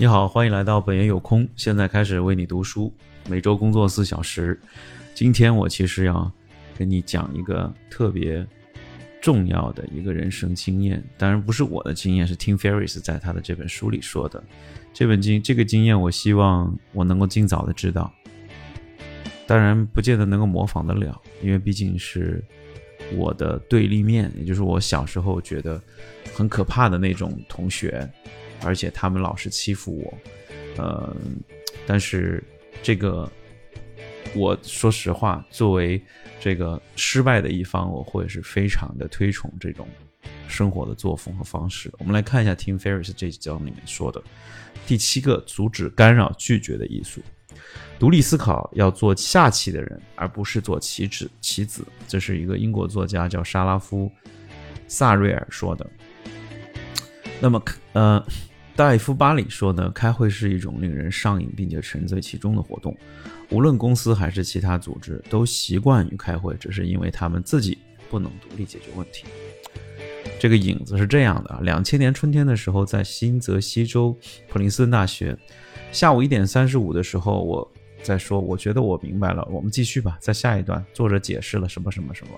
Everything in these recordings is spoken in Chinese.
你好，欢迎来到本爷有空，现在开始为你读书，每周工作四小时。今天我其实要跟你讲一个特别重要的一个人生经验，当然不是我的经验，是 Tim Ferriss 在他的这本书里说的。这本经这个经验，我希望我能够尽早的知道，当然不见得能够模仿得了，因为毕竟是我的对立面，也就是我小时候觉得很可怕的那种同学，而且他们老是欺负我，呃，但是这个我说实话，作为这个失败的一方，我会是非常的推崇这种生活的作风和方式。我们来看一下 Tim Ferris》这几章里面说的。第七个，阻止干扰拒绝的艺术，独立思考，要做下棋的人，而不是做棋子。棋子，这是一个英国作家叫沙拉夫·萨瑞尔说的。那么，呃，戴夫·巴里说呢，开会是一种令人上瘾并且沉醉其中的活动。无论公司还是其他组织，都习惯于开会，只是因为他们自己不能独立解决问题。这个影子是这样的：两千年春天的时候，在新泽西州普林斯顿大学，下午一点三十五的时候，我在说，我觉得我明白了。我们继续吧，在下一段，作者解释了什么什么什么。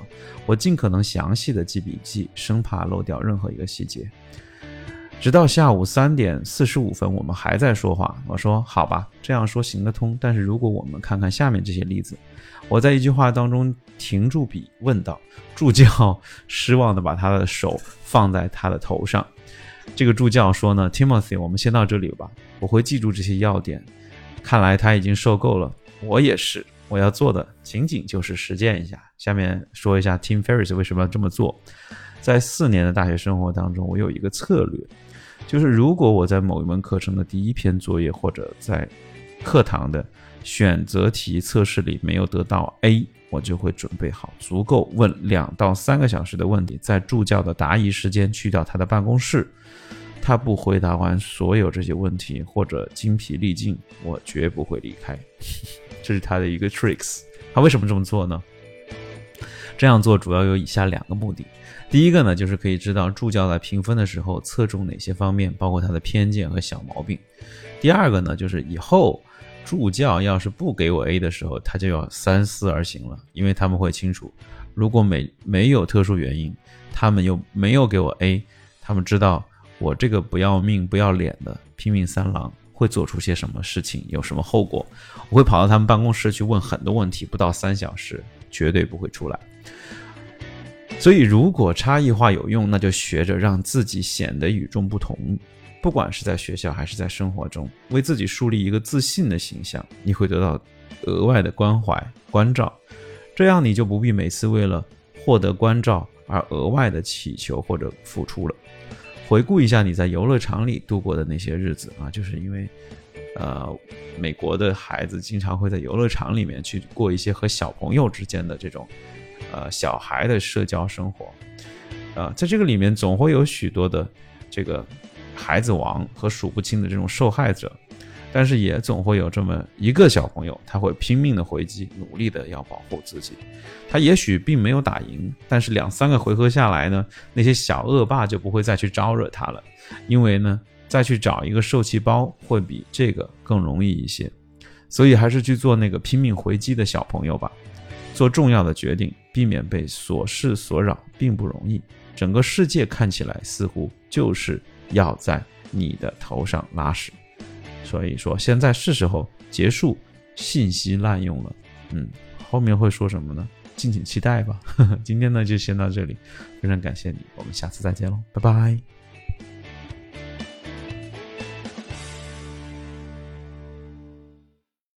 我尽可能详细的记笔记，生怕漏掉任何一个细节。直到下午三点四十五分，我们还在说话。我说：“好吧，这样说行得通。但是如果我们看看下面这些例子，我在一句话当中停住笔，问道。”助教失望地把他的手放在他的头上。这个助教说呢：“Timothy，我们先到这里吧，我会记住这些要点。”看来他已经受够了。我也是，我要做的仅仅就是实践一下。下面说一下 Tim Ferriss 为什么要这么做。在四年的大学生活当中，我有一个策略。就是如果我在某一门课程的第一篇作业，或者在课堂的选择题测试里没有得到 A，我就会准备好足够问两到三个小时的问题，在助教的答疑时间去到他的办公室。他不回答完所有这些问题或者精疲力尽，我绝不会离开。这是他的一个 tricks。他为什么这么做呢？这样做主要有以下两个目的。第一个呢，就是可以知道助教在评分的时候侧重哪些方面，包括他的偏见和小毛病。第二个呢，就是以后助教要是不给我 A 的时候，他就要三思而行了，因为他们会清楚，如果没没有特殊原因，他们又没有给我 A，他们知道我这个不要命不要脸的拼命三郎会做出些什么事情，有什么后果。我会跑到他们办公室去问很多问题，不到三小时绝对不会出来。所以，如果差异化有用，那就学着让自己显得与众不同。不管是在学校还是在生活中，为自己树立一个自信的形象，你会得到额外的关怀关照。这样你就不必每次为了获得关照而额外的祈求或者付出了。回顾一下你在游乐场里度过的那些日子啊，就是因为，呃，美国的孩子经常会在游乐场里面去过一些和小朋友之间的这种。呃，小孩的社交生活，啊，在这个里面总会有许多的这个孩子王和数不清的这种受害者，但是也总会有这么一个小朋友，他会拼命的回击，努力的要保护自己。他也许并没有打赢，但是两三个回合下来呢，那些小恶霸就不会再去招惹他了，因为呢，再去找一个受气包会比这个更容易一些。所以还是去做那个拼命回击的小朋友吧。做重要的决定，避免被琐事所扰，并不容易。整个世界看起来似乎就是要在你的头上拉屎，所以说现在是时候结束信息滥用了。嗯，后面会说什么呢？敬请期待吧。今天呢就先到这里，非常感谢你，我们下次再见喽，拜拜。